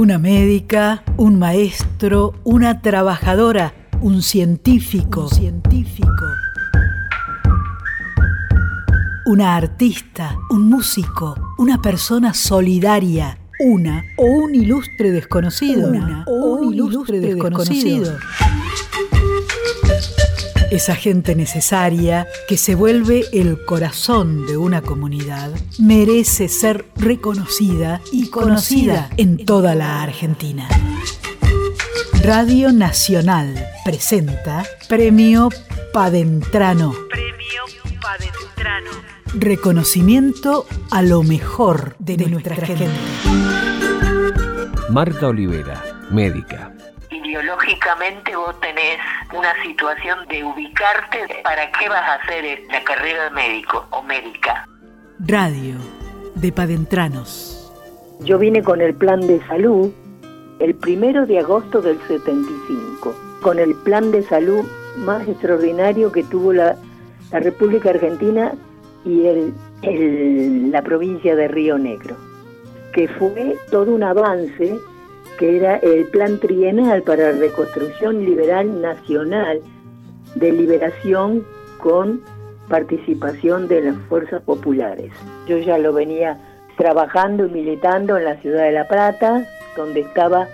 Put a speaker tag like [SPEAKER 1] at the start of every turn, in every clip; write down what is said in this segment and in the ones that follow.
[SPEAKER 1] Una médica, un maestro, una trabajadora, un científico, científico. Una artista, un músico, una persona solidaria, una o un ilustre desconocido, una o un ilustre desconocido. Esa gente necesaria que se vuelve el corazón de una comunidad merece ser reconocida y conocida en toda la Argentina. Radio Nacional presenta Premio Padentrano. Premio Padentrano. Reconocimiento a lo mejor de, nuestra, gente.
[SPEAKER 2] Marta Olivera, médica
[SPEAKER 3] ideológicamente vos tenés una situación de ubicarte para qué vas a hacer la carrera de médico o médica.
[SPEAKER 1] Radio de Padentranos.
[SPEAKER 4] Yo vine con el plan de salud el primero de agosto del 75, con el plan de salud más extraordinario que tuvo la, República Argentina y el, la provincia de Río Negro, que fue todo un avance que era el Plan Trienal para Reconstrucción Liberal Nacional de Liberación con participación de las fuerzas populares. Yo ya lo venía trabajando y militando en la ciudad de La Plata, donde estaba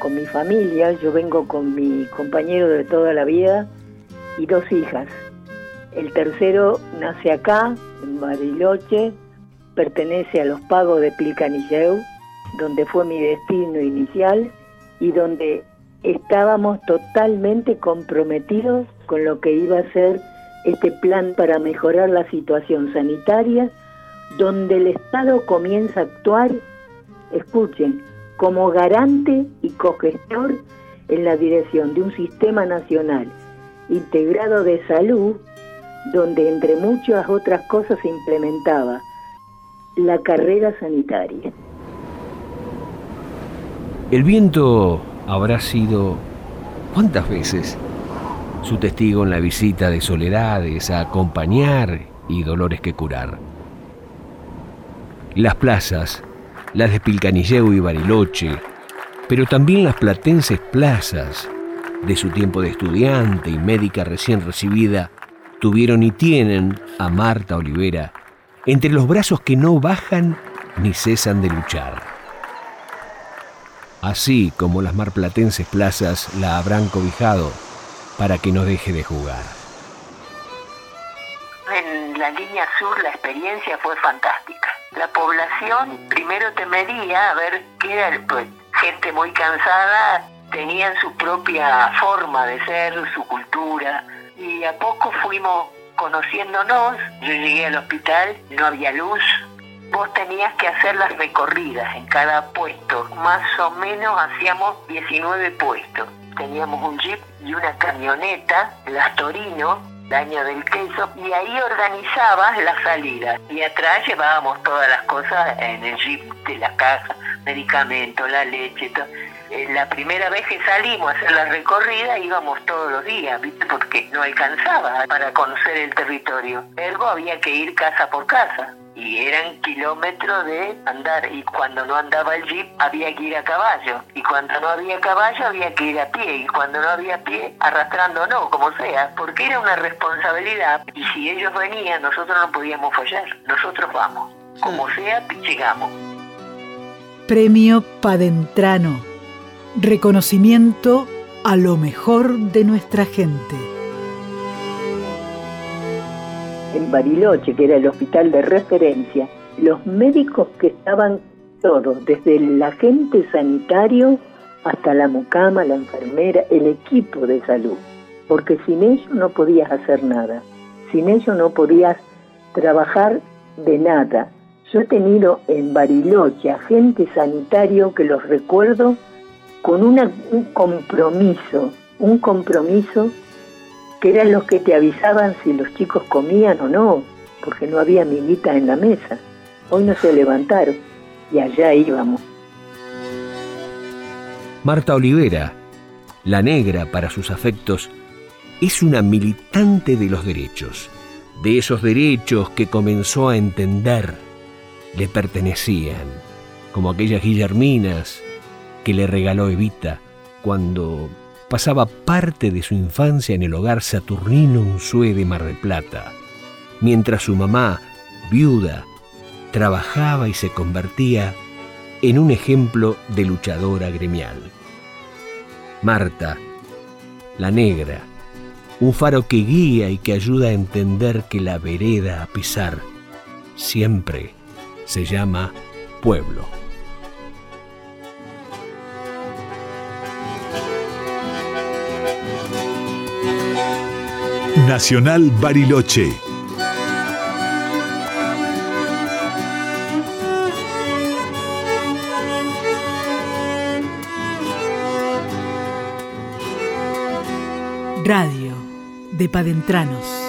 [SPEAKER 4] con mi familia, yo vengo con mi compañero de toda la vida y dos hijas. El tercero nace acá, en Bariloche, pertenece a los pagos de Pilcanilleu, donde fue mi destino inicial y donde estábamos totalmente comprometidos con lo que iba a ser este plan para mejorar la situación sanitaria, donde el Estado comienza a actuar, escuchen, como garante y cogestor en la dirección de un sistema nacional integrado de salud, donde entre muchas otras cosas se implementaba la carrera sanitaria.
[SPEAKER 2] El viento habrá sido, ¿cuántas veces? Su testigo en la visita de soledades a acompañar y dolores que curar. Las plazas, las de Pilcanilleu y Bariloche, pero también las platenses plazas de su tiempo de estudiante y médica recién recibida, tuvieron y tienen a Marta Olivera entre los brazos que no bajan ni cesan de luchar así como las marplatenses plazas la habrán cobijado para que no deje de jugar.
[SPEAKER 3] En la línea sur la experiencia fue fantástica. La población primero te medía a ver qué era, pues, gente muy cansada, tenían su propia forma de ser, su cultura, y a poco fuimos conociéndonos. Yo llegué al hospital, no había luz, vos tenías que hacer las recorridas en cada puesto. Más o menos hacíamos 19 puestos. Teníamos un jeep y una camioneta, las Torino, año del queso, y ahí organizabas la salida. Y atrás llevábamos todas las cosas en el jeep de la caja, medicamentos, la leche, todo. Eh, la primera vez que salimos a hacer la recorrida íbamos todos los días, ¿viste? Porque no alcanzaba para conocer el territorio. Ergo había que ir casa por casa y eran kilómetros de andar y cuando no andaba el jeep había que ir a caballo y cuando no había caballo había que ir a pie y cuando no había pie arrastrando no, como sea, porque era una responsabilidad y si ellos venían nosotros no podíamos fallar, nosotros vamos, como sea llegamos.
[SPEAKER 1] Premio Padentrano, reconocimiento a lo mejor de nuestra gente
[SPEAKER 4] en Bariloche, que era el hospital de referencia, los médicos que estaban todos, desde el agente sanitario hasta la mucama, la enfermera, el equipo de salud, porque sin ellos no podías hacer nada, sin ellos no podías trabajar de nada. Yo he tenido en Bariloche agente sanitario que los recuerdo con un compromiso, un compromiso que eran los que te avisaban si los chicos comían o no, porque no había milita en la mesa. Hoy no se levantaron y allá íbamos.
[SPEAKER 2] Marta Olivera, la negra para sus afectos, es una militante de los derechos, de esos derechos que comenzó a entender le pertenecían, como aquellas guillerminas que le regaló Evita cuando pasaba parte de su infancia en el hogar saturnino Unzué de Mar del Plata, mientras su mamá, viuda, trabajaba y se convertía en un ejemplo de luchadora gremial. Marta, la negra, un faro que guía y que ayuda a entender que la vereda, a pesar, siempre se llama pueblo.
[SPEAKER 5] Nacional Bariloche.
[SPEAKER 1] Radio de Padentranos.